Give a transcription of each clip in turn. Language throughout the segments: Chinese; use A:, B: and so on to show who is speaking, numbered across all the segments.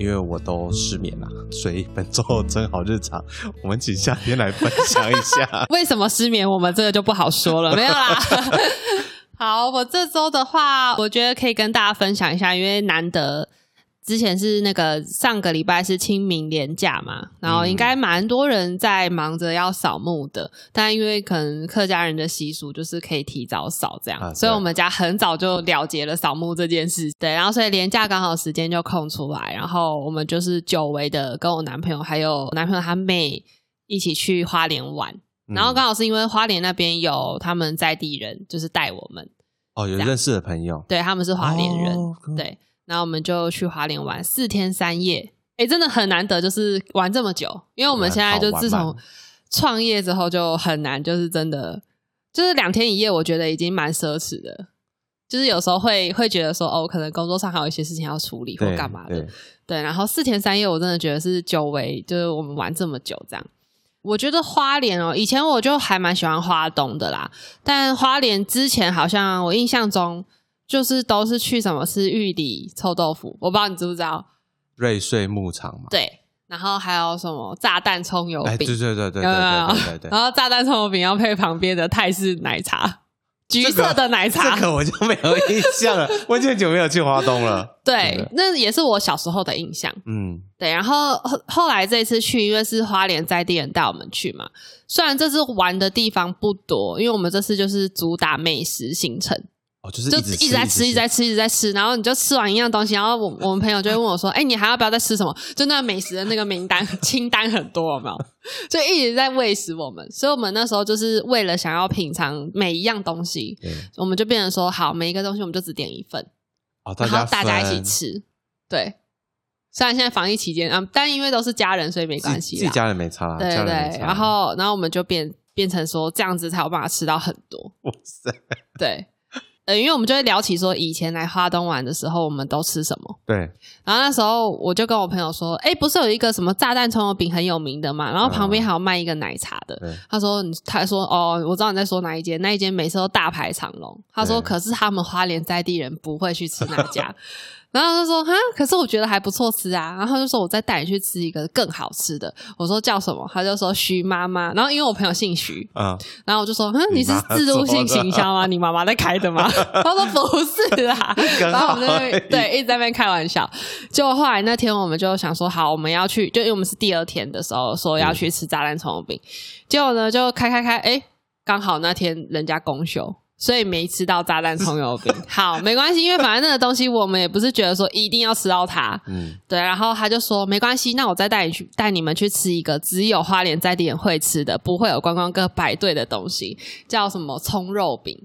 A: 因为我都失眠了，所以本周真好日常，我们请夏天来分享一下。
B: 为什么失眠？我们这个就不好说了，没有啦。好，我这周的话，我觉得可以跟大家分享一下，因为难得之前是那个上个礼拜是清明连假嘛，然后应该蛮多人在忙着要扫墓的，但因为可能客家人的习俗就是可以提早扫这样，
A: 啊
B: 所以我们家很早就了结了扫墓这件事。对，然后所以连假刚好时间就空出来，然后我们就是久违的跟我男朋友还有男朋友他妹一起去花莲玩。然后刚好是因为花莲那边有他们在地人，就是带我们，
A: 哦，有认识的朋友，
B: 对他们是花莲人，
A: 哦
B: 对，然后我们就去花莲玩四天三夜，哎，真的很难得，就是玩这么久，因为我们现在就自从创业之后就很难，就是真的就是两天一夜，我觉得已经蛮奢侈的，就是有时候会会觉得说，哦，可能工作上还有一些事情要处理或
A: 对
B: 干嘛的，
A: 对。
B: 对，然后四天三夜，我真的觉得是久违，就是我们玩这么久这样。我觉得花莲哦，以前我就还蛮喜欢花东的啦，但花莲之前好像我印象中就是都是去什么吃玉里臭豆腐，我不知道你知不知道？
A: 瑞穗牧场嘛。
B: 对，然后还有什么炸弹葱油
A: 哎，对
B: 饼，
A: 对对对对对对对对。
B: 然后炸弹葱油饼要配旁边的泰式奶茶，橘色的奶茶，
A: 这个我就没有印象了，我已经很久没有去华东了。真
B: 对，那也是我小时候的印象。
A: 嗯，
B: 对，然后后后来这次去，因为是花莲在地人带我们去嘛，虽然这次玩的地方不多，因为我们这次就是主打美食行程，
A: 哦，就是
B: 就
A: 一直
B: 在吃，一直在吃，一直在吃，然后你就吃完一样东西，然后我我们朋友就会问我说：“哎，你还要不要再吃什么？”就那美食的那个名单 清单很多，有没有？就一直在喂食我们，所以我们那时候就是为了想要品尝每一样东西，我们就变成说好，每一个东西我们就只点一份，
A: 哦，
B: 然后大家一起吃。对，虽然现在防疫期间啊，但因为都是家人，所以没
A: 自
B: 关系
A: 自己家人没差啦，
B: 对对然后然后我们就变变成说这样子才有办法吃到很多。
A: 哇塞，
B: 对，呃，因为我们就会聊起说以前来花东玩的时候，我们都吃什么。
A: 对，
B: 然后那时候我就跟我朋友说，哎，不是有一个什么炸弹葱油饼很有名的嘛？然后旁边还有卖一个奶茶的。
A: 对
B: 他说，他说哦，我知道你在说哪一间，那一间每次都大排长龙。他说，可是他们花莲在地人不会去吃那家。然后他就说哈，可是我觉得还不错吃啊。然后他就说我再带你去吃一个更好吃的。我说叫什么？他就说徐妈妈。然后因为我朋友姓徐，
A: 嗯，
B: 然后我就说，哼，你是自助性行销吗？你妈妈在开的吗？他说不是啦，然后我们在那
A: 好而已
B: 边对一直在那边开玩笑。结果后来那天我们就想说，好，我们要去，就因为我们是第二天的时候说要去吃炸弹葱油饼，结果呢就开开开，哎，刚好那天人家公休。所以没吃到炸弹葱油饼，好没关系，因为反正那个东西我们也不是觉得说一定要吃到它，
A: 嗯，
B: 对，然后他就说没关系，那我再带你去带你们去吃一个只有花莲在地人会吃的，不会有观光客排队的东西，叫什么葱肉饼，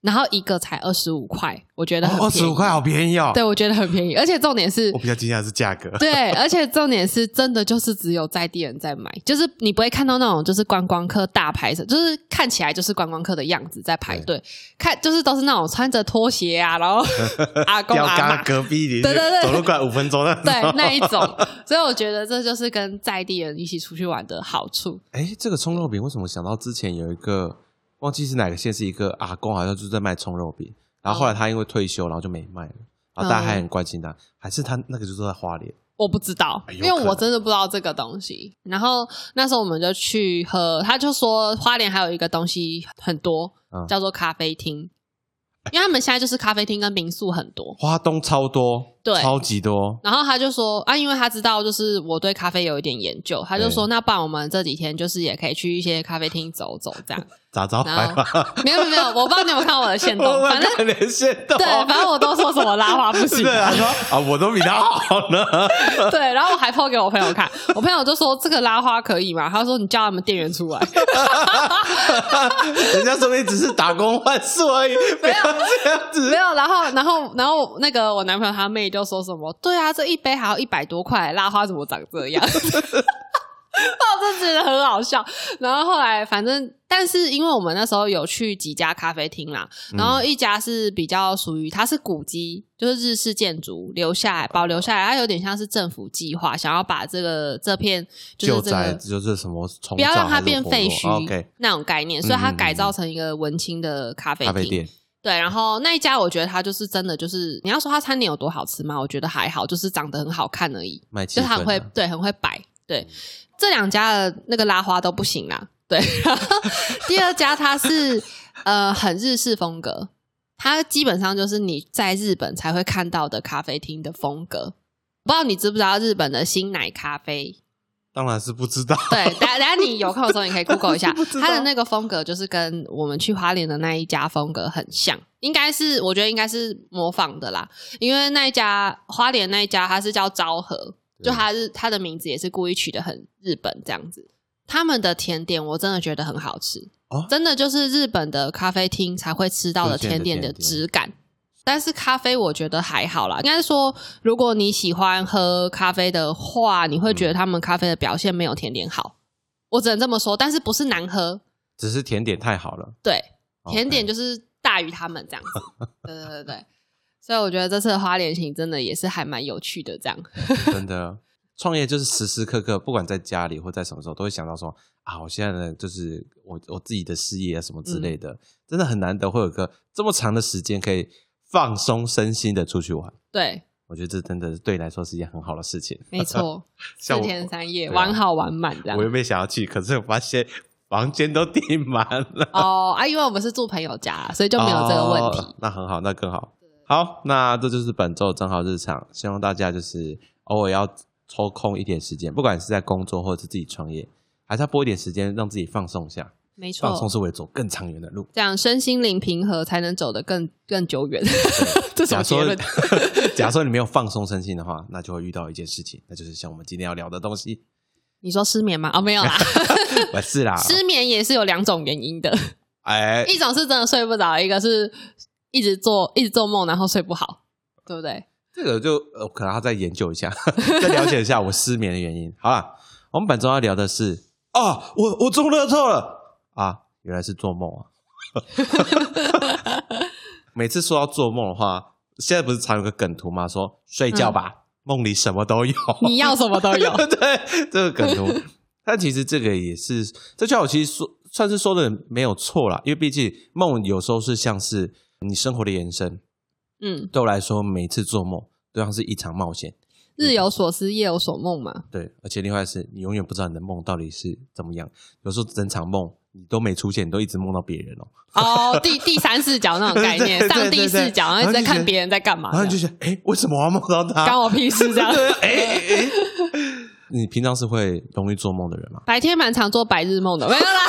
B: 然后一个才二十五块，我觉得很
A: 二十五块好便宜哦。
B: 对，我觉得很便宜，而且重点是
A: 我。比较惊讶的是价格。
B: 对，而且重点是真的就是只有在地人在买，就是你不会看到那种就是观光客大排着，就是看起来就是观光客的样子在排队，看就是都是那种穿着拖鞋啊，然后 阿公
A: 吊
B: 阿妈
A: 隔壁邻，
B: 对对对
A: 走路过来五分钟的。
B: 对那一种，所以我觉得这就是跟在地人一起出去玩的好处。
A: 哎，这个葱肉饼为什么想到之前有一个忘记是哪个县是一个阿公，好像就在卖葱肉饼，然后后来他因为退休，然后就没卖了，然后大家还很关心他，还是他那个就是在花莲。
B: 我不知道，因为我真的不知道这个东西。然后那时候我们就去喝，他就说花莲还有一个东西很多，
A: 嗯
B: 叫做咖啡厅，因为他们现在就是咖啡厅跟民宿很多。
A: 花东超多，
B: 对
A: 超级多。
B: 然后他就说啊，因为他知道就是我对咖啡有一点研究，他就说那不然我们这几天就是也可以去一些咖啡厅走走这样。
A: 咋招
B: 没有没有没有，我不知道你有没有看到我的线动，反正
A: 看连线动，
B: 对，反正我都说什么拉花不行
A: 对，他说啊，我都比他好呢。
B: 对，然后我还 po 给我朋友看，我朋友就说这个拉花可以吗？他说你叫他们店员出来，
A: 人家说你只是打工换宿而已，没有这样子
B: 没。有，然后然后然后那个我男朋友他妹就就说什么，对啊，这一杯还要一百多块，拉花怎么长这样？我真觉得很好笑。然后后来，反正但是因为我们那时候有去几家咖啡厅啦，然后一家是比较属于它是古迹，就是日式建筑留下来保留下来，它有点像是政府计划想要把这个这片就是这个。
A: 就是什么
B: 不要让它变废墟、那种概念，所以它改造成一个文青的咖啡厅。对，然后那一家我觉得它就是真的就是，你要说它餐点有多好吃吗？我觉得还好，就是长得很好看而已。就它很会对，很会摆。对，这两家的那个拉花都不行啦。对，然 后第二家它是呃很日式风格，它基本上就是你在日本才会看到的咖啡厅的风格。不知道你知不知道日本的新奶咖啡？
A: 当然是不知道。
B: 对，等下等下你有空的时候你可以 Google 一下它的那个风格就是跟我们去花莲的那一家风格很像，应该是我觉得应该是模仿的啦，因为那一家花莲那一家它是叫昭和，就
A: 对
B: 它是它的名字也是故意取得很日本这样子。他们的甜点我真的觉得很好吃，
A: 哦
B: 真的就是日本的咖啡厅才会吃到的甜点的质感。但是咖啡我觉得还好啦，应该是说，如果你喜欢喝咖啡的话，你会觉
A: 嗯
B: 得他们咖啡的表现没有甜点好。我只能这么说，但是不是难喝，
A: 只是甜点太好了，
B: 对，甜点就是大于他们这样子。对对对对，所以我觉得这次的花莲行真的也是还蛮有趣的，这样。
A: 真的。创业就是时时刻刻，不管在家里或在什么时候，都会想到说啊，我现在呢，就是我我自己的事业啊，什么之类
B: 嗯
A: 的，真的很难得会有个这么长的时间可以放松身心的出去玩。
B: 对，
A: 我觉得这真的对你来说是一件很好的事情。
B: 没错，四天三夜，玩好玩满这样
A: 我。原本想要去，可是我发现房间都订满了，
B: 哦啊，因为我们是住朋友家，所以就没有这个问题。
A: 哦那很好，那更好。好，那这就是本周的正好日常，希望大家就是偶尔要抽空一点时间，不管是在工作或者是自己创业，还是要拨一点时间让自己放松一下。
B: 没错
A: 放松，是为了走更长远的路。
B: 这样身心灵平和才能走得更更久远。这什
A: 假说 假说你没有放松身心的话，那就会遇到一件事情，那就是像我们今天要聊的东西。
B: 你说失眠吗？哦，没有啦，
A: 不是啦，
B: 失眠也是有两种原因的，
A: 哎，
B: 一种是真的睡不着，一个是一直做一直做梦，然后睡不好，对不对？
A: 这个就呃，可能要再研究一下，再了解一下我失眠的原因。好了，我们本周要聊的是啊，我我中乐透了啊，原来是做梦啊。每次说到做梦的话，现在不是常有个梗图吗？说睡觉吧，梦里什么都有。
B: 你要什么都有。
A: 对，这个梗图。但其实这个也是，这句话我其实说算是说的没有错啦，因为毕竟梦有时候是像是你生活的延伸。
B: 嗯，
A: 对我来说，每次做梦都像是一场冒险。
B: 日有所思，夜有所梦嘛。
A: 对，而且另外是你永远不知道你的梦到底是怎么样。有时候整场梦你都没出现，你都一直梦到别人哦。
B: 哦，第第三视角那种概念，上帝视角，然后一直在看别人在干嘛
A: 然后你就
B: 这样，
A: 想，哎，为什么我要梦到他？
B: 干我屁事这样。
A: 对，哎哎哎，你平常是会容易做梦的人吗？
B: 白天蛮常做白日梦的，没有啦。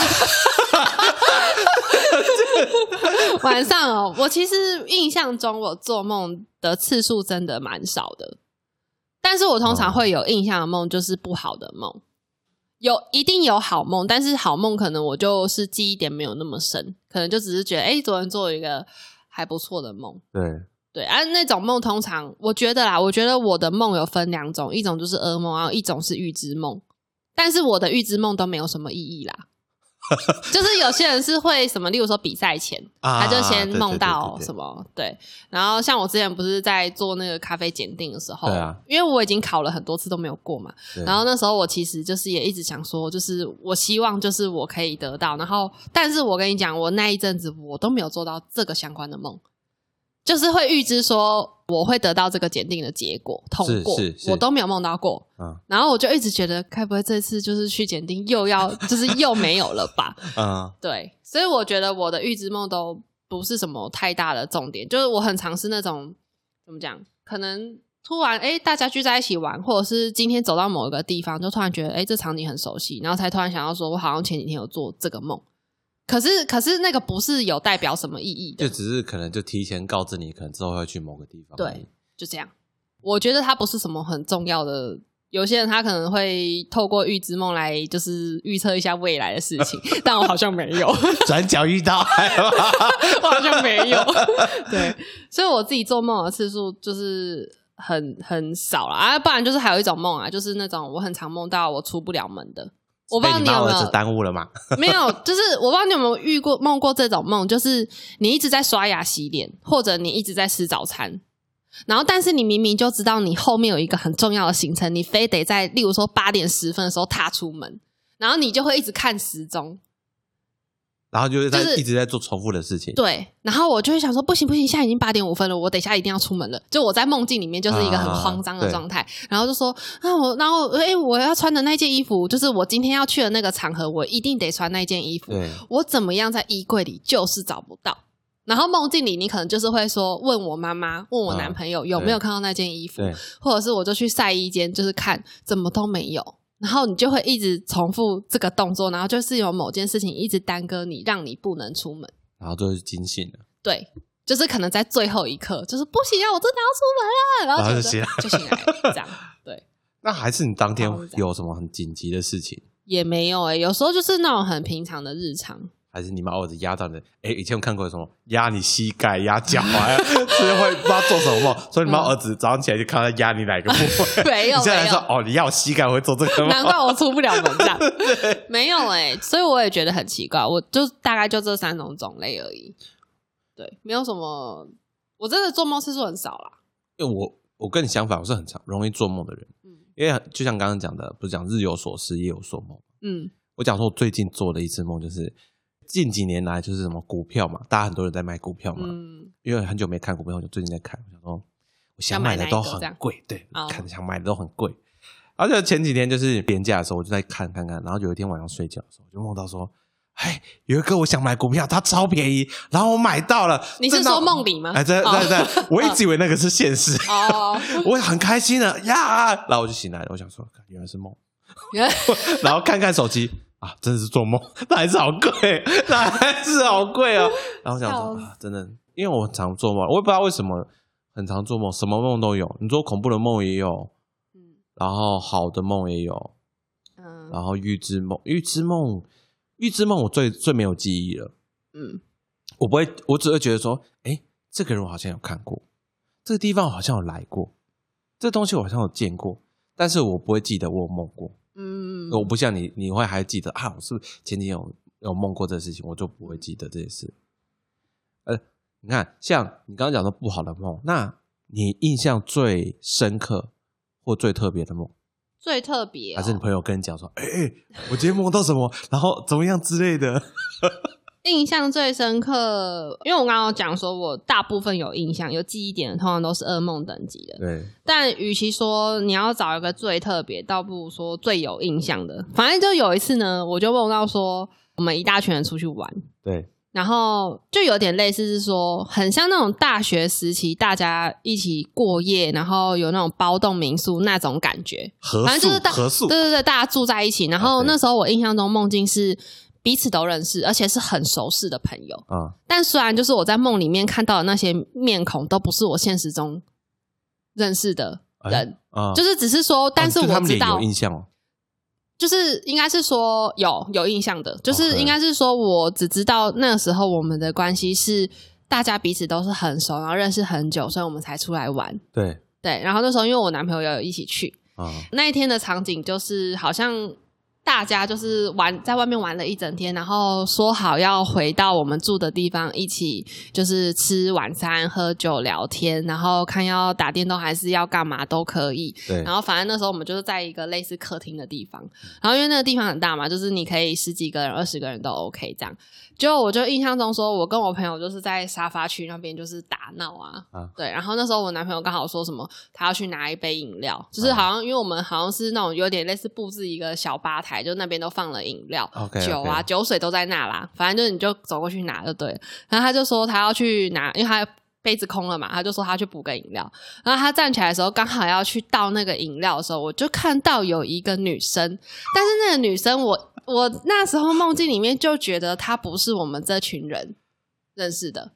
B: 晚上哦，我其实印象中我做梦的次数真的蛮少的，但是我通常会有印象的梦就是不好的梦，有一定有好梦，但是好梦可能我就是记忆点没有那么深，可能就只是觉得哎、诶昨天做了一个还不错的梦。
A: 对，
B: 对，啊，那种梦通常我觉得啦，我觉得我的梦有分两种，一种就是噩梦，然后一种是预知梦。但是我的预知梦都没有什么意义啦，就是有些人是会什么，例如说比赛前，
A: 啊
B: 他就先梦到
A: 对对。
B: 什么，对。然后像我之前不是在做那个咖啡检定的时候，
A: 对啊
B: 因为我已经考了很多次都没有过嘛，然后那时候我其实就是也一直想说，就是我希望就是我可以得到，然后但是我跟你讲，我那一阵子我都没有做到这个相关的梦，就是会预知说我会得到这个检定的结果通过。我都没有梦到过，
A: 嗯。
B: 然后我就一直觉得，该不会这次就是去检定又要 就是又没有了吧？
A: 嗯，
B: 对，所以我觉得我的预知梦都不是什么太大的重点，就是我很尝试那种怎么讲，可能突然哎大家聚在一起玩，或者是今天走到某一个地方，就突然觉得哎这场景很熟悉，然后才突然想到说我好像前几天有做这个梦，可是可是那个不是有代表什么意义的
A: 就，只是可能就提前告知你，可能之后会去某个地方。
B: 对，就这样。我觉得它不是什么很重要的。有些人他可能会透过预知梦来就是预测一下未来的事情，但我好像没有。
A: 转角遇到，
B: 我好像没有。对，所以我自己做梦的次数就是很很少了啊，不然就是还有一种梦啊，就是那种我很常梦到我出不了门的。我不知道
A: 你
B: 有没有
A: 耽误了吗？
B: 没有，就是我不知道你有没有遇过梦过这种梦，就是你一直在刷牙洗脸，或者你一直在吃早餐，然后但是你明明就知道你后面有一个很重要的行程，你非得在例如说八点十分的时候踏出门，然后你就会一直看时钟，
A: 然后就是在
B: 就是
A: 一直在做重复的事情。
B: 对，然后我就会想说，不行不行，现在已经八点五分了，我等一下一定要出门了。就我在梦境里面就是一个很慌张的
A: 啊
B: 状态，然后就说啊，我然后哎、我要穿的那件衣服，就是我今天要去的那个场合，我一定得穿那件衣服。
A: 对，
B: 我怎么样在衣柜里就是找不到。然后梦境里，你可能就是会说问我妈妈，问我男朋友有没有看到那件衣服，或者是我就去晒衣间，就是看怎么都没有。然后你就会一直重复这个动作，然后就是有某件事情一直耽搁你，让你不能出门。
A: 然后就是惊醒了，
B: 对，就是可能在最后一刻，就是不行啊，我真的要出门了，然后
A: 就
B: 就
A: 醒来
B: 就醒来了，这样对，
A: 那还是你当天有什么很紧急的事情？
B: 也没有诶、有时候就是那种很平常的日常，
A: 还是你把儿子压到你的？哎，以前我看过什么压你膝盖、压脚啊，是会不知道做什么梦，所以你把儿子早上起来就看他压你哪个部位。
B: 没有
A: 你现在说哦，你压我膝盖，我会做这个
B: 难？怪我出不了门这样，没有诶、所以我也觉得很奇怪，我就大概就这三种种类而已，对，没有什么，我真的做梦次数很少啦，
A: 因为我我跟你相反，我是很常容易做梦的人。
B: 嗯
A: 因为就像刚刚讲的，不是讲日有所思，夜有所梦。
B: 嗯
A: 我讲说，我最近做的一次梦，就是近几年来就是什么股票嘛，大家很多人在买股票嘛，
B: 嗯，
A: 因为很久没看股票，我就最近在看，我想说，我想
B: 要买
A: 买的都很贵，对，
B: 哦
A: 看想买的都很贵。而且前几天就是廉价的时候，我就在看看看，然后有一天晚上睡觉的时候，我就梦到说，哎，有一个我想买股票，它超便宜，然后我买到了。
B: 你是说梦里吗
A: 哎，对
B: 哦
A: 对对，我一直以为那个是现实，
B: 哦，
A: 我很开心的呀，然后我就醒来了，我想说，原来是梦。然后看看手机啊，真的是做梦，那还是好贵，那还是好贵哦。然后想说啊，真的，因为我常做梦，我也不知道为什么很常做梦，什么梦都有。你说恐怖的梦也有，
B: 嗯
A: 然后好的梦也有，
B: 嗯
A: 然后预知梦，预知梦，预知梦我最最没有记忆了。
B: 嗯
A: 我不会，我只会觉得说，哎，这个人我好像有看过，这个地方我好像有来过，这东西我好像有见过，但是我不会记得我有梦过。
B: 嗯，
A: 我不像你，你会还记得啊？我是不是前几天有有梦过这个事情？我就不会记得这件事。呃，你看，像你刚刚讲的不好的梦，那你印象最深刻或最特别的梦，
B: 最特别、哦，
A: 还是你朋友跟你讲说，哎、哎，我今天梦到什么，然后怎么样之类的？
B: 印象最深刻，因为我刚刚有讲说，我大部分有印象、有记忆点的，通常都是噩梦等级的。
A: 对，
B: 但与其说你要找一个最特别，倒不如说最有印象的。反正就有一次呢，我就梦到说，我们一大群人出去玩，
A: 对，
B: 然后就有点类似是说，很像那种大学时期大家一起过夜，然后有那种包栋民宿那种感觉。
A: 合宿
B: 反正就是大，
A: 合宿，
B: 对对对，大家住在一起。然后那时候我印象中梦境是彼此都认识，而且是很熟识的朋友。
A: 啊、
B: 但虽然就是我在梦里面看到的那些面孔都不是我现实中认识的人，
A: 啊，
B: 就是只是说，但是我知道，
A: 有印象哦。
B: 就是应该是说有有印象的，就是应该是说我只知道那个时候我们的关系是大家彼此都是很熟，然后认识很久，所以我们才出来玩。
A: 对
B: 对，然后那时候因为我男朋友也有一起去，
A: 啊，
B: 那一天的场景就是好像大家就是玩在外面玩了一整天，然后说好要回到我们住的地方一起就是吃晚餐、喝酒、聊天，然后看要打电动还是要干嘛都可以。
A: 对
B: 然后反正那时候我们就是在一个类似客厅的地方，然后因为那个地方很大嘛，就是你可以十几个人、二十个人都 OK 这样。就我就印象中说，我跟我朋友就是在沙发区那边就是打闹啊，
A: 啊
B: 对。然后那时候我男朋友刚好说什么，他要去拿一杯饮料，
A: 啊
B: 就是好像因为我们好像是那种有点类似布置一个小吧台，就那边都放了饮料、酒啊、酒水都在那啦，反正就是你就走过去拿就对了。然后他就说他要去拿，因为他杯子空了嘛，他就说他去补个饮料。然后他站起来的时候，刚好要去倒那个饮料的时候，我就看到有一个女生，但是那个女生我我那时候梦境里面就觉得她不是我们这群人认识的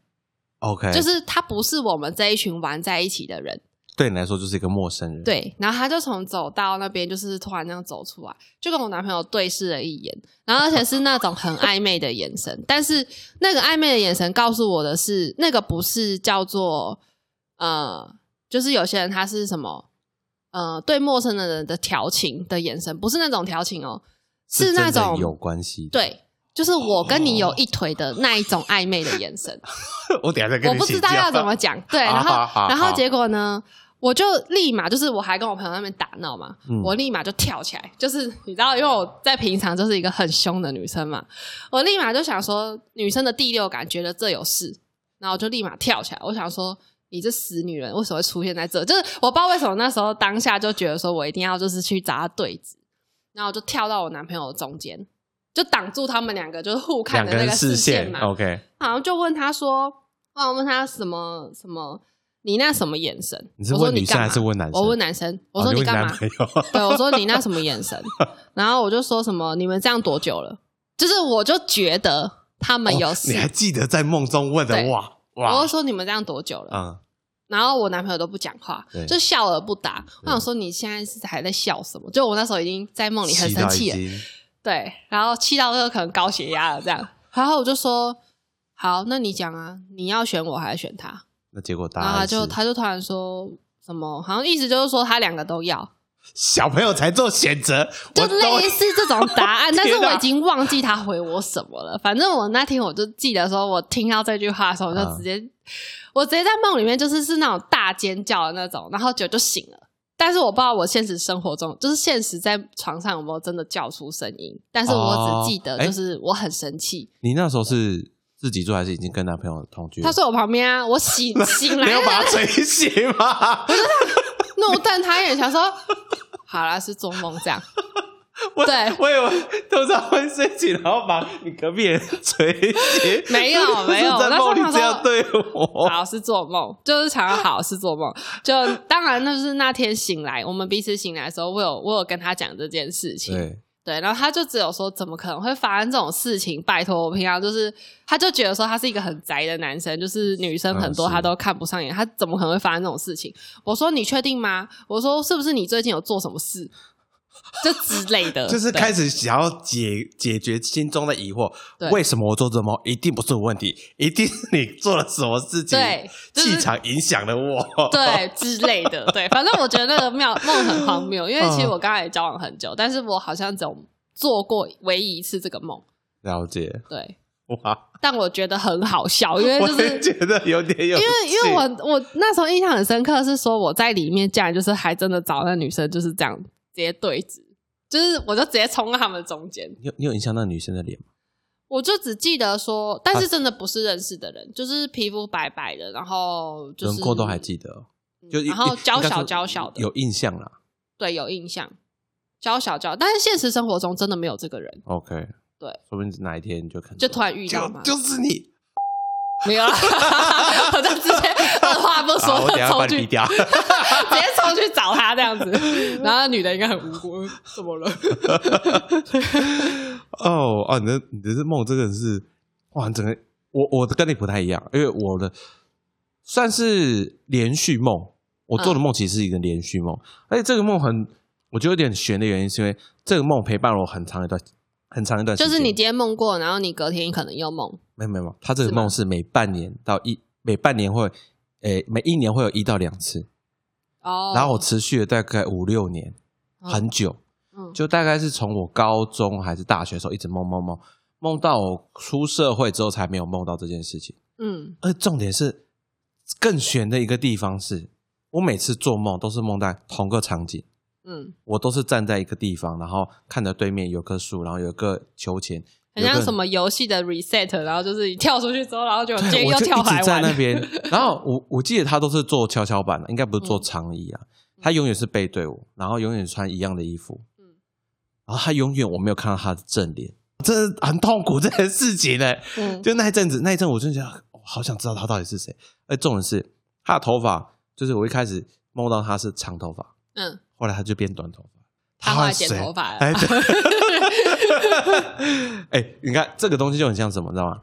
A: ，OK，
B: 就是她不是我们这一群玩在一起的人。
A: 对你来说就是一个陌生人。
B: 对，然后他就从走到那边，就是突然这样走出来，就跟我男朋友对视了一眼，然后而且是那种很暧昧的眼神，但是那个暧昧的眼神告诉我的是，那个不是叫做呃，就是有些人他是什么，呃，对陌生的人的调情的眼神，不是那种调情哦，是那种
A: 有关系的。
B: 对，就是我跟你有一腿的那一种暧昧的眼神。
A: 我等下再跟
B: 我
A: 你我
B: 不知道要怎么讲，对，然后然后结果呢，我就立马就是我还跟我朋友在那边打闹嘛，
A: 嗯
B: 我立马就跳起来，就是你知道，因为我在平常就是一个很凶的女生嘛，我立马就想说女生的第六感觉得这有事，然后我就立马跳起来，我想说。你这死女人为什么会出现在这？就是我不知道为什么那时候当下就觉得说我一定要就是去找他对峙，然后我就跳到我男朋友的中间，就挡住他们两个就是互看的那个视
A: 视线
B: 线嘛。
A: ，OK，
B: 好像就问他说，我问他什么什么，你那什么眼神？
A: 你是问女生还是问男生
B: 我问男生，我
A: 说你
B: 干嘛？对，我说你那什么眼神？然后我就说什么，你们这样多久了？就是我就觉得他们有事，
A: 哦你还记得在梦中问的
B: 哇
A: 哇
B: 我就，说你们这样多久了？
A: 嗯，
B: 然后我男朋友都不讲话，就笑而不答。我想说你现在是还在笑什么？就我那时候已经在梦里很生气了，对，然后气到这个可能高血压了这样。然后我就说好，那你讲啊，你要选我还是选他？
A: 那结果答
B: 然后他
A: 案
B: 就是他就突然说什么，好像意思就是说他两个都要，
A: 小朋友才做选择，
B: 就
A: 我都
B: 类似这种答案，但是
A: 天哪
B: 我已经忘记他回我什么了。反正我那天我就记得说，我听到这句话的时候，我就
A: 嗯
B: 直接，我直接在梦里面就是是那种大尖叫的那种，然后酒就醒了。但是我不知道我现实生活中，就是现实在床上有没有真的叫出声音，但是我只记得
A: 哦哎
B: 就是我很生气。
A: 你那时候是自己住还是已经跟男朋友同居？
B: 他睡我旁边啊，我醒醒来
A: 没有，把他捶醒吗？
B: 怒瞪他一眼，想说好啦，是做梦这样。
A: 我
B: 对
A: 我以为通常会睡醒，然后把你隔壁人捶醒。
B: 没有
A: 你是不是
B: 没有
A: 在
B: 那时候
A: 梦里这样对我。
B: 好是做梦，就是常常好是做梦。就当然，那就是那天醒来，我们彼此醒来的时候，我有我有跟他讲这件事情，
A: 对，
B: 对，然后他就只有说，怎么可能会发生这种事情？拜托，我平常就是，他就觉得说他是一个很宅的男生，就是女生很多他都看不上眼，他怎么可能会发生这种事情？我说你确定吗？我说是不是你最近有做什么事？就之类的，
A: 就是开始想要解解决心中的疑惑，为什么我做这么？一定不是我问题，一定是你做了什么事情，
B: 对就是
A: 气场影响了我。
B: 对之类的，对，反正我觉得那个妙梦很荒谬，因为其实
A: 嗯。
B: 我刚才也交往很久，但是我好像只有做过唯一一次这个梦，
A: 了解，
B: 对，
A: 哇，
B: 但我觉得很好笑，因为
A: 我
B: 就是
A: 觉得有点有，
B: 因为因为我我那时候印象很深刻，是说我在里面竟然就是还真的找那女生就是这样直接对峙，就是我就直接冲到他们中间，
A: 你有你有印象那女生的脸吗？
B: 我就只记得说，但是真的不是认识的人，就是皮肤白白的，然后就是
A: 轮廓都还记得哦，就
B: 然后娇小娇小的，
A: 有印象啦。
B: 对有印象，娇小娇，但是现实生活中真的没有这个人
A: ，OK，
B: 对，
A: 说不定哪一天你就看到
B: 就突然遇到嘛，
A: 就就是你，
B: 没有啦，我就直接二话不
A: 好，
B: 说
A: 我等下
B: 冲去
A: 把你逼掉。
B: 直接冲去找他这样子，然后那女的应该很无辜，怎么了？
A: 哦哦，你的你的梦真的是哇，整个我我的跟你不太一样，因为我的算是连续梦，我做的梦其实是一个连续梦，而且这个梦很我觉得有点悬的原因，是因为这个梦陪伴了我很长一段很长一段时间，
B: 就是你今天梦过，然后你隔天可能又梦，
A: 没有没有他这个梦是每半年到一每半年会诶每一年会有一到两次，
B: 哦，
A: 然后我持续了大概五六年，
B: 嗯
A: 很久。
B: 嗯
A: 就大概是从我高中还是大学的时候一直梦梦梦梦到我出社会之后才没有梦到这件事情。
B: 嗯
A: 而重点是更悬的一个地方是，我每次做梦都是梦在同个场景，
B: 嗯，
A: 我都是站在一个地方，然后看着对面有棵树，然后有个秋千，
B: 很像什么游戏的 reset，然后就是你跳出去之后，然后就今
A: 对，
B: 天又
A: 我就一
B: 跳回来玩
A: 直在那边。然后我我记得他都是坐跷跷板的，应该不是坐长椅啊。他永远是背对我，然后永远穿一样的衣服。
B: 嗯
A: 然后他永远我没有看到他的正脸，真的很痛苦这件事情呢。
B: 嗯
A: 就那一阵子，那一阵我就觉得，我好想知道他到底是谁。而重点是他的头发，就是我一开始梦到他是长头发，
B: 嗯，
A: 后来他就变短头发。
B: 他后来剪头发了
A: 哎，你看这个东西就很像什么，你知道吗？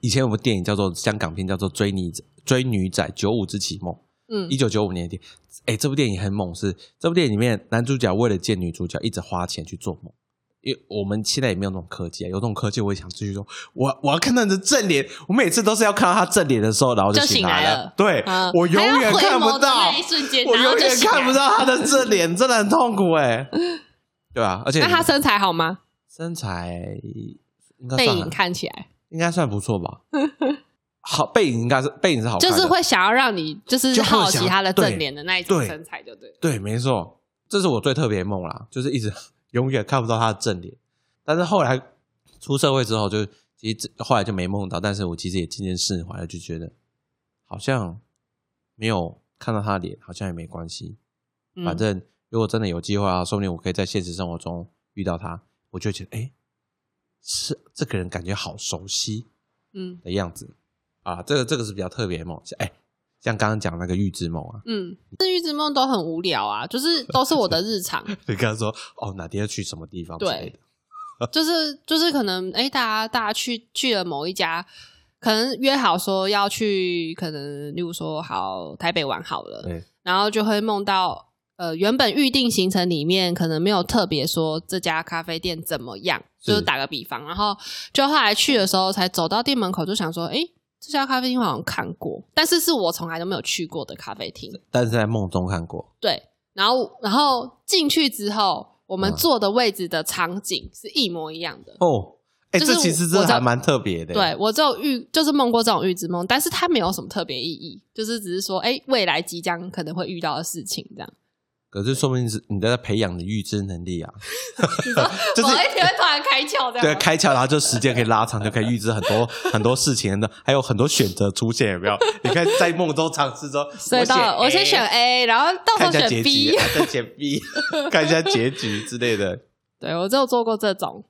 A: 以前有部电影叫做香港片，叫做《追女仔追女仔九五之奇梦》，
B: 嗯
A: 一九九五年的电影。哎，这部电影很猛，是这部电影里面男主角为了见女主角，一直花钱去做梦。因为我们现在也没有那种科技啊，有这种科技我也想继续说，我我要看到你的正脸，我每次都是要看到他正脸的时候，然后
B: 就
A: 醒
B: 醒来了
A: 对、
B: 嗯
A: 我永远看不到
B: 那一瞬间
A: 我永远看不到他的正脸，真的很痛苦哎、对啊，而且
B: 那他身材好吗？
A: 身材应该
B: 背影看起来
A: 应该算不错吧？好，背影应该是背影是好看
B: 就，是会想要让你就是
A: 就会想
B: 好奇他的正脸的那一种
A: 对
B: 身材，就对了。
A: 对，没错，这是我最特别的梦啦，就是一直 永远看不到他的正脸。但是后来出社会之后就，其实这后来就没梦到，但是我其实也渐渐释怀了，就觉得好像没有看到他的脸，好像也没关系。
B: 嗯
A: 反正如果真的有机会啊，说不定我可以在现实生活中遇到他，我就觉得，哎，是这个人感觉好熟悉
B: 嗯
A: 的样子啊。这个这个是比较特别的梦，像哎，像刚刚讲那个预知梦啊，
B: 嗯，这预知梦都很无聊啊，就是都是我的日常，
A: 你跟他说，哦，哪天要去什么地方之类的。
B: 就是就是可能哎、大家大家去去了某一家，可能约好说要去，可能例如说好台北玩好了，
A: 对，
B: 然后就会梦到呃原本预定行程里面可能没有特别说这家咖啡店怎么样，
A: 是
B: 就是打个比方，然后就后来去的时候才走到店门口就想说，哎、这家咖啡厅我好像看过，但是是我从来都没有去过的咖啡厅。
A: 但是在梦中看过。
B: 对，然后然后进去之后，我们
A: 嗯
B: 坐的位置的场景是一模一样的。
A: 哦，哎、
B: 就是
A: 这其实真的还蛮特别的。
B: 对，我只有预就是梦过这种预知梦，但是它没有什么特别意义，就是只是说，哎，未来即将可能会遇到的事情这样。
A: 可是说不定是你在培养你预知能力啊，就是
B: 某一天会突然开窍的。
A: 对开窍，然后就时间可以拉长，就可以预知很多 很多事情的，还有很多选择出现，有没有？你看在梦中尝试说，
B: 所以到我先选 A，然后到时候选 B
A: 再选 B，看一下结局之类的。
B: 对我只有做过这种，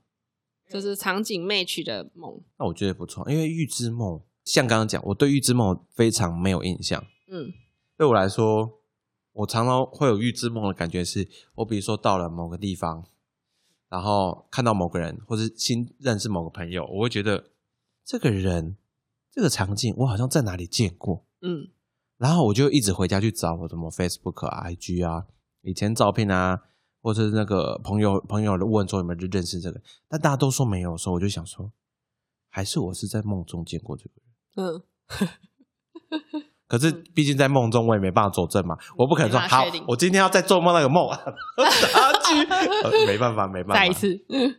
B: 就是场景 match 的梦。
A: 那我觉得不错，因为预知梦，像刚刚讲，我对预知梦非常没有印象。
B: 嗯
A: 对我来说，我常常会有预知梦的感觉是，我比如说到了某个地方，然后看到某个人，或是新认识某个朋友，我会觉得这个人、这个场景，我好像在哪里见过。
B: 嗯
A: 然后我就一直回家去找我什么 Facebook 啊、IG 啊、以前照片啊，或者是那个朋友朋友问说有没有认识这个，但大家都说没有的时候，我就想说，还是我是在梦中见过这个人。
B: 嗯，
A: 可是毕竟在梦中，我也没办法佐证嘛，我不可能说好我今天要再做梦那个梦，打去，呃没办法，没办法。
B: 再一次，嗯。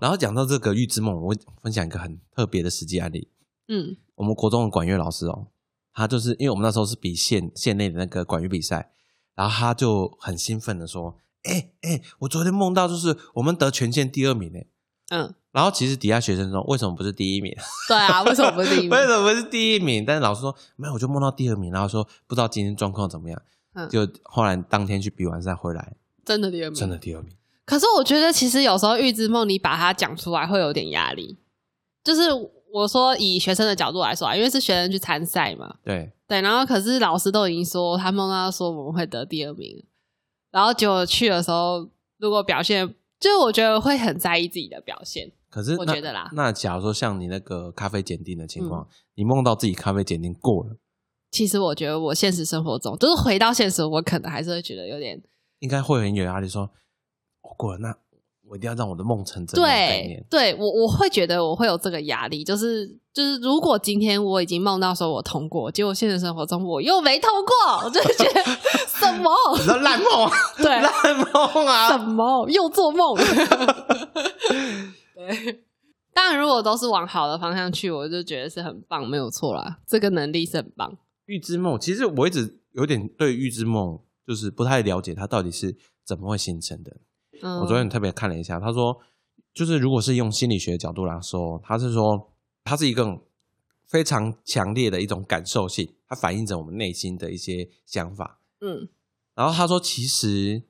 A: 然后讲到这个预知梦，我分享一个很特别的实际案例。
B: 嗯。
A: 我们国中的管乐老师哦，他就是因为我们那时候是比县县内的那个管乐比赛，然后他就很兴奋的说：“哎、哎、我昨天梦到就是我们得全县第二名哎。
B: 嗯，”
A: 然后其实底下学生说：“为什么不是第一名？
B: 对啊，为什么不是第一名
A: 为？什么不是第一名？”但是老师说：“没有，我就梦到第二名。”然后说不知道今天状况怎么样。
B: 嗯
A: 就后来当天去比完赛回来，
B: 真的第二名，
A: 真的。第二名。
B: 可是我觉得，其实有时候预知梦，你把它讲出来会有点压力。就是我说以学生的角度来说啊，因为是学生去参赛嘛，
A: 对，
B: 对，然后可是老师都已经说他梦到说我们会得第二名，然后结果去的时候，如果表现，就是我觉得会很在意自己的表现。
A: 可是那
B: 我觉得啦
A: 那假如说像你那个咖啡检定的情
B: 嗯
A: 况，你梦到自己咖啡检定过了，
B: 其实我觉得我现实生活中，就是回到现实，我可能还是会觉得有点
A: 应该会很有压力说，我过了，那我一定要让我的梦成真。
B: 对，对，我我会觉得我会有这个压力，就是就是，如果今天我已经梦到说我通过，结果现实生活中我又没通过，我就会觉得 什么
A: 烂梦啊，
B: 对
A: 烂梦啊
B: 什
A: 啊，
B: 么又做梦。对，当然如果都是往好的方向去，我就觉得是很棒，没有错啦，这个能力是很棒。
A: 预知梦，其实我一直有点对预知梦就是不太了解，它到底是怎么会形成的。
B: 嗯，
A: 我昨天特别看了一下，他说，就是如果是用心理学的角度来说，他是说它是一个非常强烈的一种感受性，它反映着我们内心的一些想法。
B: 嗯
A: 然后他说，其实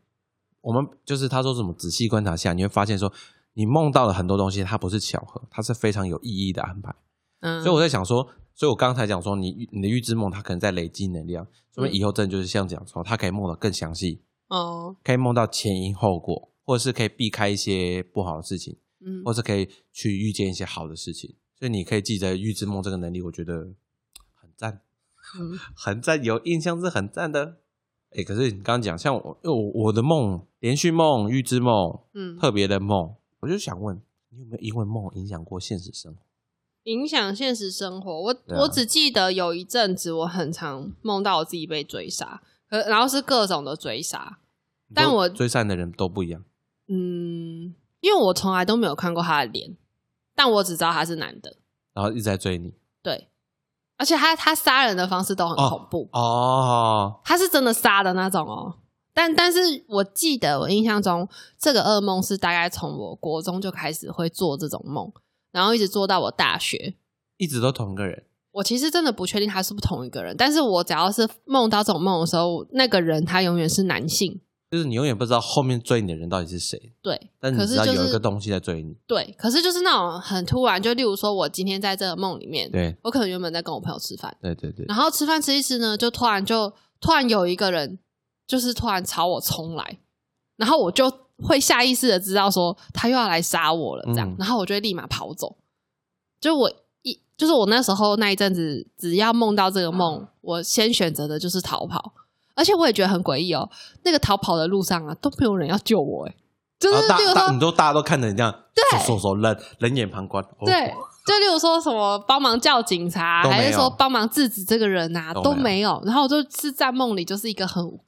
A: 我们就是他说什么仔细观察下，你会发现说，你梦到的很多东西，它不是巧合，它是非常有意义的安排。
B: 嗯，
A: 所以我在想说，所以我刚才讲说，你你的预知梦，它可能在累积能量，说明以后真的就是像讲说，它可以梦得更详细，
B: 哦，
A: 可以梦到前因后果，或者是可以避开一些不好的事情，
B: 嗯
A: 或是可以去遇见一些好的事情。所以你可以记得预知梦这个能力，我觉得很赞，
B: 嗯
A: 很赞，有印象是很赞的。哎、可是你刚刚讲，像我，我我的梦，连续梦、预知梦、
B: 嗯
A: 特别的梦，我就想问，你有没有因为梦影响过现实生活？
B: 影响现实生活，我、
A: 啊
B: 我只记得有一阵子我很常梦到我自己被追杀，可然后是各种的追杀，但我
A: 追杀的人都不一样。
B: 嗯，因为我从来都没有看过他的脸，但我只知道他是男的，
A: 然后一直在追你
B: 对，而且他他杀人的方式都很
A: 哦
B: 恐怖，
A: 哦，
B: 他是真的杀的那种哦。但但是我记得我印象中，这个噩梦是大概从我国中就开始会做这种梦，然后一直做到我大学。
A: 一直都同一个人。
B: 我其实真的不确定他是不是同一个人，但是我只要是梦到这种梦的时候，那个人他永远是男性。
A: 就是你永远不知道后面追你的人到底是谁，
B: 对，
A: 但你知
B: 可是就是
A: 道有一个东西在追你。
B: 对，可是就是那种很突然，就例如说我今天在这个梦里面，
A: 对
B: 我可能原本在跟我朋友吃饭，
A: 对对对，
B: 然后吃饭吃一吃呢，就突然就突然有一个人就是突然朝我冲来，然后我就会下意识的知道说他又要来杀我了，这样，
A: 嗯
B: 然后我就会立马跑走。就我一就是我那时候那一阵子，只要梦到这个梦，我先选择的就是逃跑，而且我也觉得很诡异哦，那个逃跑的路上啊都没有人要救我，哎，就是
A: 大你都大家都看着你这样，
B: 对
A: 手手手冷冷眼旁观。哦
B: 对，就例如说什么帮忙叫警察，还是说帮忙制止这个人啊，
A: 都没有
B: 都没有。然后我就是在梦里，就是一个很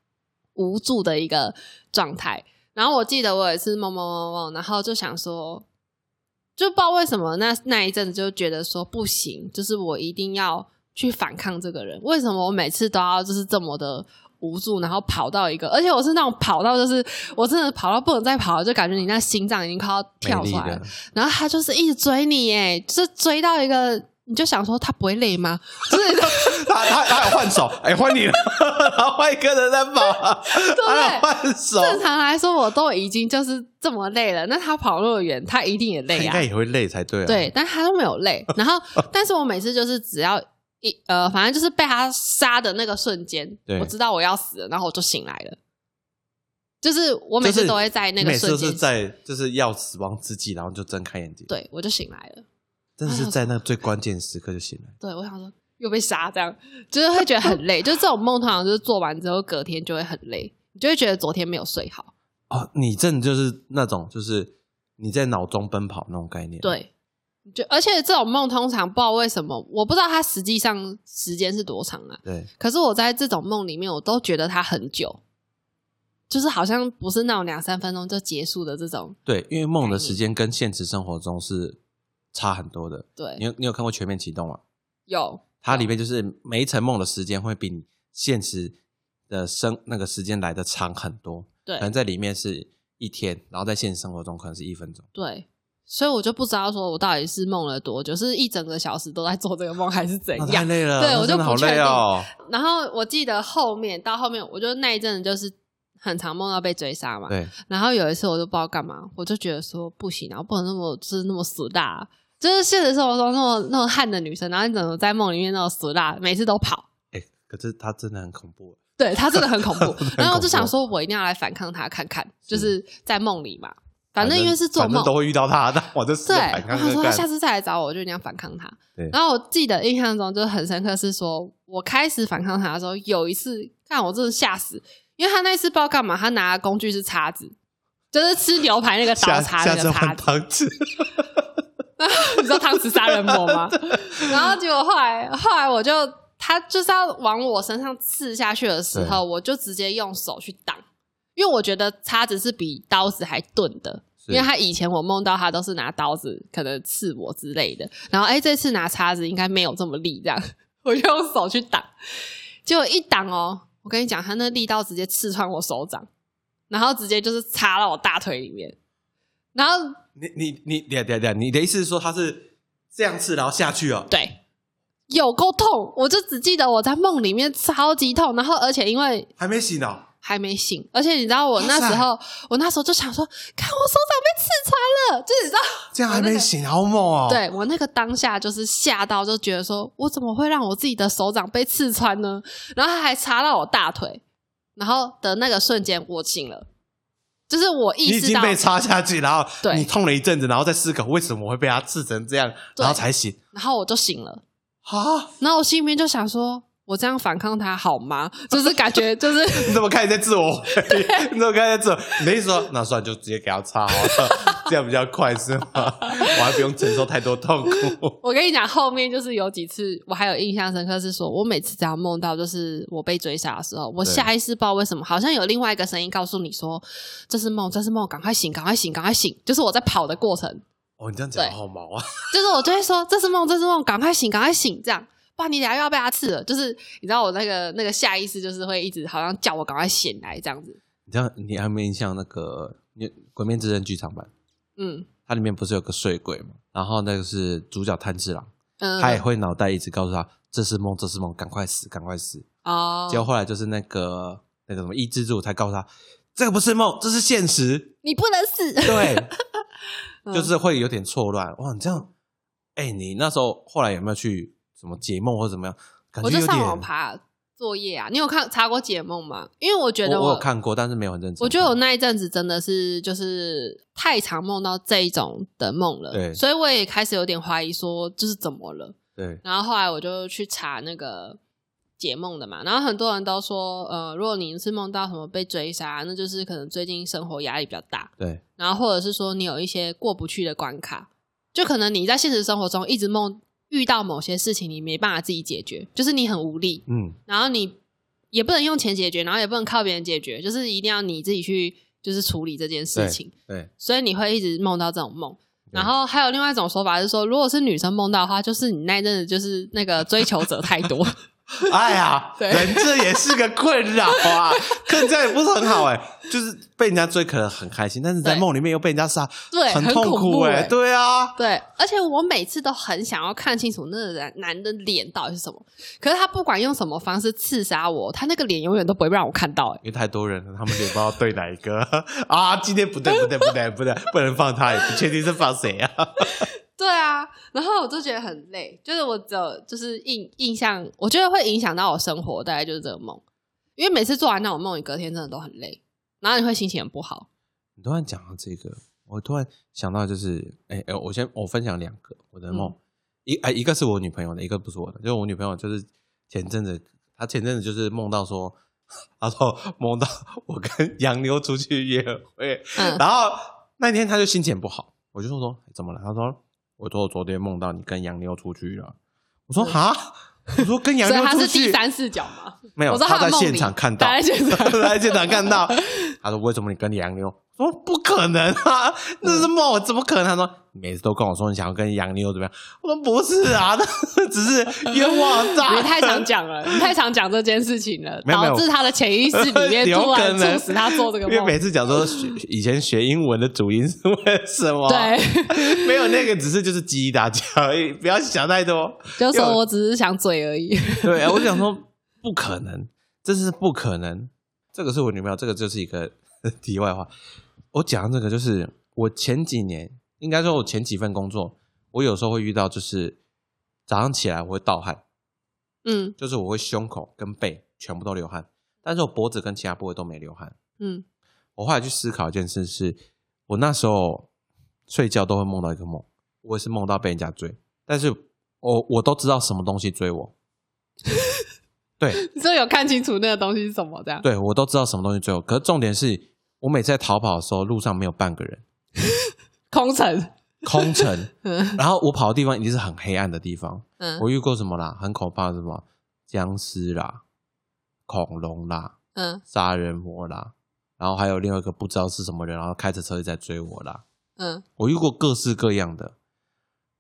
B: 无助的一个状态。然后我记得我有一次梦梦梦梦，然后就想说，就不知道为什么那那一阵子就觉得说不行，就是我一定要去反抗这个人。为什么我每次都要就是这么的？无助，然后跑到一个，而且我是那种跑到，就是我真的跑到不能再跑了，就感觉你那心脏已经快要跳出来了。，然后他就是一直追你，耶，就是追到一个，你就想说他不会累吗？就是
A: 他他他有换手，哎，换你了，然后换一个人在跑，他有换手，
B: 正常来说，我都已经就是这么累了，那他跑那么远，他一定也累啊
A: 他应该。也会累才对啊。
B: 对，但他都没有累。然后，但是我每次就是只要一呃，反正就是被他杀的那个瞬间，我知道我要死了，然后我就醒来了。就是我每次都会在那个瞬间，
A: 在就是要死亡之际，然后就睁开眼睛，，
B: 对我就醒来了。
A: 真的是在那个最关键时刻就醒了。
B: 对，我想说又被杀，这样就是会觉得很累。就是这种梦，通常就是做完之后，隔天就会很累，你就会觉得昨天没有睡好。
A: 哦，你真的就是那种，就是你在脑中奔跑那种概念。，
B: 对，就而且这种梦通常不知道为什么，我不知道它实际上时间是多长啊。
A: 对，
B: 可是我在这种梦里面，我都觉得它很久，就是好像不是那种两三分钟就结束的这种。
A: 对，因为梦的时间跟现实生活中是差很多的。
B: 对
A: 你，有你有看过《全面启动》吗？
B: 有
A: 它里面就是每一层梦的时间会比你现实的生那个时间来的长很多。
B: 对
A: 可能在里面是一天，然后在现实生活中可能是一分钟。
B: 对，所以我就不知道说我到底是梦了多久，是一整个小时都在做这个梦，还是怎
A: 样太
B: 样？
A: 累了，那
B: 对我就不确定
A: 哦。
B: 然后我记得后面到后面，我就那一阵子就是很常梦到被追杀嘛。
A: 对，
B: 然后有一次我就不知道干嘛，我就觉得说不行然后不能那么就是那么死大、就是现实生活中那种那种悍的女生，然后你怎么在梦里面那种死辣，每次都跑？
A: 哎，可是她真的很恐怖。
B: 对她真的很恐怖。然后我就想说，我一定要来反抗她看看，就是在梦里嘛。反正因为是做梦，
A: 都会遇到他，那我就是
B: 对，然后说他
A: 看看。
B: 下次再来找我，我就一定要反抗他
A: 对。
B: 然后我记得印象中就是很深刻，是说我开始反抗他的时候，有一次看我真的吓死，因为他那次不知道干嘛，他拿的工具是叉子，就是吃牛排那个刀叉
A: 下次换
B: 那个叉子。你知道汤匙杀人魔吗？然后结果后来后来我就他就是要往我身上刺下去的时候，我就直接用手去挡，因为我觉得叉子是比刀子还钝的。因为他以前我梦到他都是拿刀子可能刺我之类的，然后哎这次拿叉子应该没有这么利，这样 我就用手去挡，结果一挡哦，我跟你讲，他那力道直接刺穿我手掌，然后直接就是插到我大腿里面，然后
A: 你你你，等等等，你的意思是说他是这样刺，然后下去哦？
B: 对，有够痛，我就只记得我在梦里面超级痛，然后而且因为
A: 还没醒哦？
B: 还没醒，而且你知道我那时候，我那时候就想说，看我手掌被刺穿了，就是你知道，
A: 这样还没醒，好猛哦！，
B: 对我那个当下就是吓到，就觉得说我怎么会让我自己的手掌被刺穿呢？然后他还插到我大腿，然后的那个瞬间我醒了，就是我
A: 你
B: 意识到，
A: 已经被插下去，然后
B: 对
A: 你痛了一阵子，然后再思考为什么会被他刺成这样，然后才醒
B: 然后我就醒了。
A: 啊！
B: 然后我心里面就想说，我这样反抗他好吗？就是感觉 就是
A: 你怎么开始在自我？你怎么开始在自我？你的意思说，那算了，就直接给他插好了。这样比较快是吗？我还不用承受太多痛苦。
B: 我跟你讲，后面就是有几次我还有印象深刻，是说我每次只要梦到就是我被追杀的时候，我下意识不知道为什么，好像有另外一个声音告诉你说这是梦，这是梦，赶快醒，赶快醒，赶快醒。就是我在跑的过程，
A: 哦，你这样讲
B: 对
A: 好毛啊！
B: 就是我就会说这是梦，这是梦，赶快醒，赶快醒，这样。不然你等下又要被他刺了，就是你知道我那个那个下意识就是会一直好像叫我赶快醒来这样子，
A: 你这样你还没印象那个《鬼面之刃》剧场版，
B: 嗯
A: 它里面不是有个睡鬼嘛？然后那个是主角炭治郎，
B: 嗯，
A: 他也会脑袋一直告诉他这是梦，这是梦，赶快死，赶快死。
B: 哦，
A: 结果后来就是那个那个什么伊之助才告诉他，这个不是梦，这是现实。
B: 你不能死，
A: 对，
B: 嗯
A: 就是会有点错乱。哇，你这样，哎、你那时候后来有没有去什么解梦或者怎么样？感觉有
B: 我就上网
A: 点。
B: 爬作业啊。你有看查过解梦吗？因为我觉得
A: 我我有看过，但是没有很认真。
B: 我觉得我那一阵子真的是就是太常梦到这一种的梦了，
A: 对
B: 所以我也开始有点怀疑说这是怎么了。
A: 对
B: 然后后来我就去查那个解梦的嘛，然后很多人都说，呃，如果你是梦到什么被追杀，那就是可能最近生活压力比较大，
A: 对
B: 然后或者是说你有一些过不去的关卡，就可能你在现实生活中一直梦遇到某些事情，你没办法自己解决，就是你很无力，
A: 嗯，
B: 然后你也不能用钱解决，然后也不能靠别人解决，就是一定要你自己去就是处理这件事情，
A: 对，
B: 所以你会一直梦到这种梦。然后还有另外一种说法是说，如果是女生梦到的话，就是你那一阵子就是那个追求者太多，
A: 哎呀，人这也是个困扰啊。这样也不是很好哎、就是被人家追可能很开心，但是在梦里面又被人家杀，
B: 对很
A: 很痛苦哎、
B: 欸
A: 对啊，
B: 对，而且我每次都很想要看清楚那个人男的脸到底是什么，可是他不管用什么方式刺杀我，他那个脸永远都不会让我看到、欸。
A: 因为太多人了，他们脸不知道对哪一个 啊。今天不对，不对，不对，不对，不能放他，也不确定是放谁啊。
B: 对啊，然后我就觉得很累，就是我只有就是印印象，我觉得会影响到我生活，大概就是这个梦，因为每次做完那种梦，你隔天真的都很累，然后你会心情很不好。
A: 你突然讲到这个，我突然想到，就是，哎、哎，我先我分享两个我的梦，
B: 嗯
A: 一哎、一个是我女朋友的，一个不是我的。就是我女朋友，就是前阵子，她前阵子就是梦到说，她说梦到我跟 洋妞出去约会，
B: 嗯
A: 然后那天她就心情不好，我就说说哎怎么了？她说我说我昨天梦到你跟洋妞出去了。我说哈，我说跟洋妞出去，
B: 他是第三视角吗？
A: 没有，
B: 我
A: 在现场看到，
B: 他在现场
A: 她在现场看到。他说：“为什么你跟洋妞？”我说：“不可能啊，那是梦，怎么可能？”他说：“每次都跟我说你想要跟洋妞怎么样？”我说：“不是啊，那只是冤枉诈。”
B: 你太常讲了，你太常讲这件事情了，导致他的潜意识里面 突然促使他做这个梦。
A: 因为每次讲说学以前学英文的主因是为什么？，
B: 对，
A: 没有那个只是就是记忆大家而已，不要想太多。
B: 就说我只是想嘴而已。
A: 对啊，我想说不可能，这是不可能。这个是我女朋友，这个就是一个题外话。我讲这个就是我前几年，应该说我前几份工作，我有时候会遇到，就是早上起来我会盗汗，
B: 嗯
A: 就是我会胸口跟背全部都流汗，但是我脖子跟其他部位都没流汗。
B: 嗯
A: 我后来去思考一件事是，我那时候睡觉都会梦到一个梦，我也是梦到被人家追，但是我我都知道什么东西追我。对，
B: 你说有看清楚那个东西是什么？这样
A: 对我都知道什么东西追我，可是重点是我每次在逃跑的时候，路上没有半个人，
B: 空城。
A: 空城，
B: 嗯
A: 然后我跑的地方已经是很黑暗的地方。
B: 嗯
A: 我遇过什么啦？很可怕的什么僵尸啦、恐龙啦、
B: 嗯
A: 杀人魔啦，然后还有另外一个不知道是什么人，然后开着车在追我啦。
B: 嗯
A: 我遇过各式各样的。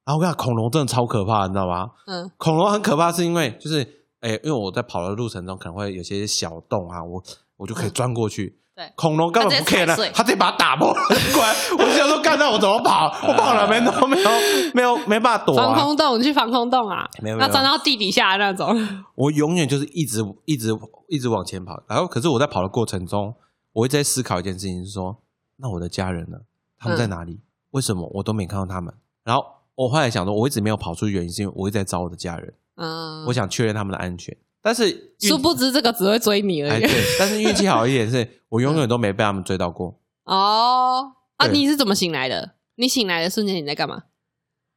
A: 然后我跟你讲，恐龙真的超可怕，你知道吗？
B: 嗯
A: 恐龙很可怕，是因为就是，哎、因为我在跑的路程中可能会有些小洞啊，我我就可以钻过去。
B: 对
A: 恐龙根本不 care 的
B: 踩碎，
A: 他直接把它打破了，过来。我想说，干到我怎么跑？我跑了没都没有，没有，没办法躲
B: 防
A: 啊！
B: 空洞，你去防空洞啊？
A: 没有没有
B: 要钻到地底下的那种。
A: 我永远就是一直一直一直往前跑，然后可是我在跑的过程中，我一直在思考一件事情，是说，那我的家人呢？他们在哪里？为什么我都没看到他们？然后我后来想说，我一直没有跑出去，原因是因为我一直在找我的家人，
B: 嗯，
A: 我想确认他们的安全。但是
B: 殊不知这个只会追你而
A: 哎，
B: 已。
A: 对，但是运气好一点是，我永远都没被他们追到过。
B: 哦，啊，你是怎么醒来的？你醒来的瞬间你在干嘛？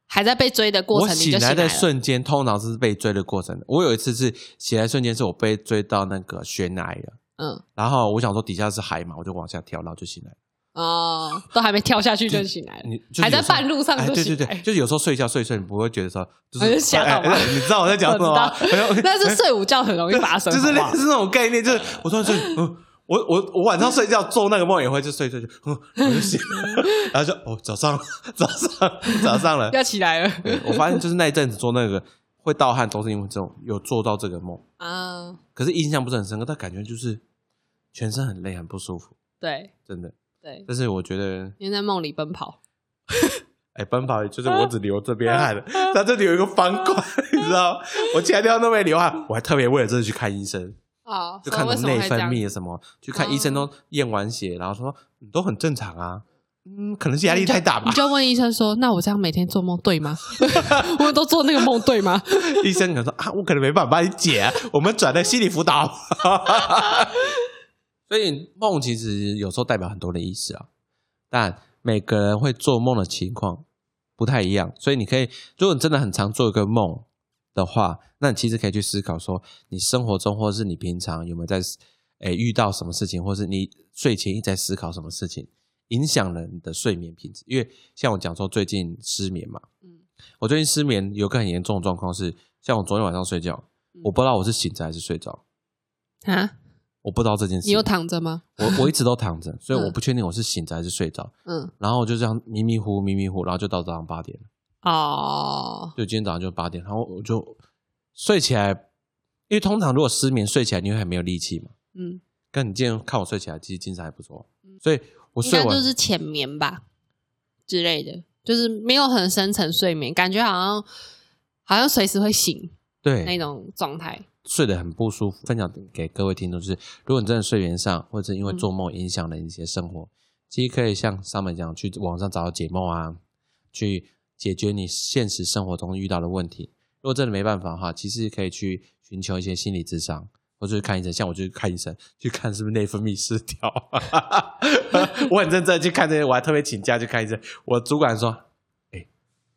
B: 还在被追的过程，你就来
A: 醒来的。瞬间，通常是被追的过程。我有一次是醒来瞬间，是我被追到那个悬崖了，
B: 嗯
A: 然后我想说底下是海嘛，我就往下跳，然后就醒来。
B: 哦，都还没跳下去就醒来了。
A: 你，就
B: 还在半路上
A: 哎，
B: 就醒来。
A: 对对对，。就是有时候睡觉睡一睡，你不会觉得说，就
B: 哎
A: 是
B: 吓到吗
A: 哎哎你知道我在讲什么
B: 但 是睡午觉很容易发生，
A: 就是类
B: 好不好？
A: 似那种概念，就是我突然睡，嗯，我我我晚上睡觉做那个梦也会就睡睡就，嗯，我就醒了，然后就哦早上早上早上了，
B: 要起来了。
A: 对我发现就是那一阵子做那个会盗汗，都是因为这种有做到这个梦，
B: 啊！
A: 可是印象不是很深刻，但感觉就是全身很累很不舒服，
B: 对。
A: 真的。
B: 对，
A: 但是我觉得，
B: 因为在梦里奔跑，
A: 哎，奔跑就是我只流这边汗了，它这里有一个方块，你知道，我其他地方都没流汗，我还特别为了这个去看医生。
B: 啊，
A: 就看
B: 为
A: 什么内分？泌什么，去看医生都验完血，然后说你都很正常啊，嗯，可能是压力太大吧
B: 你。就问医生说：“那我这样每天做梦对吗？我们都做那个梦对吗
A: 医生可能说啊，我可能没办法帮你解啊，我们转了心理辅导。所以梦其实有时候代表很多的意思啊，但每个人会做梦的情况不太一样，所以你可以，如果你真的很常做一个梦的话，那你其实可以去思考说，你生活中或者是你平常有没有在诶遇到什么事情，或是你睡前一直在思考什么事情，影响了你的睡眠品质。因为像我讲说最近失眠嘛，
B: 嗯
A: 我最近失眠有个很严重的状况是，像我昨天晚上睡觉，我不知道我是醒着还是睡着，？”
B: 啊，
A: 我不知道这件事。
B: 你有躺着吗？
A: 我我一直都躺着，所以
B: 嗯
A: 我不确定我是醒着还是睡着。
B: 嗯，
A: 然后我就这样迷迷糊糊迷迷糊，然后就到早上八点了。
B: 哦，
A: 就今天早上就八点，然后我就睡起来，因为通常如果失眠睡起来你会很没有力气嘛。
B: 嗯，
A: 但你今天看我睡起来，其实精神还不错
B: 嗯，
A: 所以我
B: 应
A: 睡完
B: 就是浅眠吧之类的，就是没有很深层睡眠，感觉好像好像随时会醒
A: 对那
B: 种状态。
A: 睡得很不舒服。分享给各位听众，就是如果你真的睡眠上或者因为
B: 嗯
A: 做梦影响了你一些生活，其实可以像上面讲，去网上找到解梦啊，去解决你现实生活中遇到的问题。如果真的没办法的话，其实可以去寻求一些心理智商，或者去看医生。像我就去看医生，去看是不是内分泌失调。我很认真去看这些，我还特别请假去看医生。我主管说：“哎、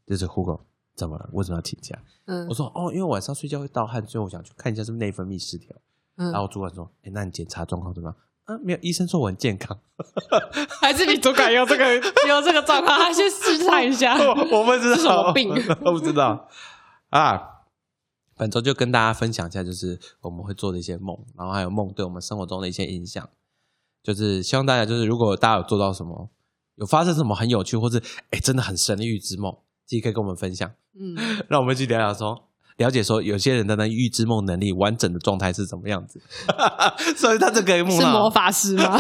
A: 这是 Hugo 怎么了？为什么要请假？”
B: 嗯
A: 我说：“哦，因为晚上睡觉会盗汗，所以我想去看一下是不是内分泌失调。”
B: 嗯
A: 然后主管说：“哎、那你检查状况怎么样？”啊，没有，医生说我很健康。
B: 还是你主管有这个 有这个状况，他先试探一下。
A: 我我不知道
B: 是什么病
A: 我不知道啊。本周就跟大家分享一下，就是我们会做的一些梦，然后还有梦对我们生活中的一些影响。就是希望大家，就是如果大家有做到什么，有发生什么很有趣，或是哎真的很神的预知梦，自己可以跟我们分享，
B: 嗯，
A: 让我们去聊聊说，了解说有些人的那预知梦能力完整的状态是怎么样子。所以他这个梦到
B: 是魔法师吗？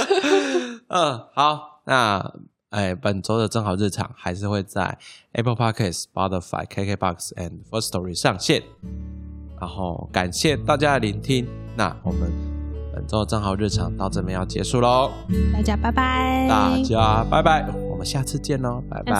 A: 嗯，好，那哎，本周的正好日常还是会在 Apple Podcast、Spotify、KKBox and First Story 上线。然后感谢大家的聆听，那我们本周的正好日常到这边要结束喽，
B: 大家拜拜，
A: 大家拜拜，我我们下次见喽拜拜。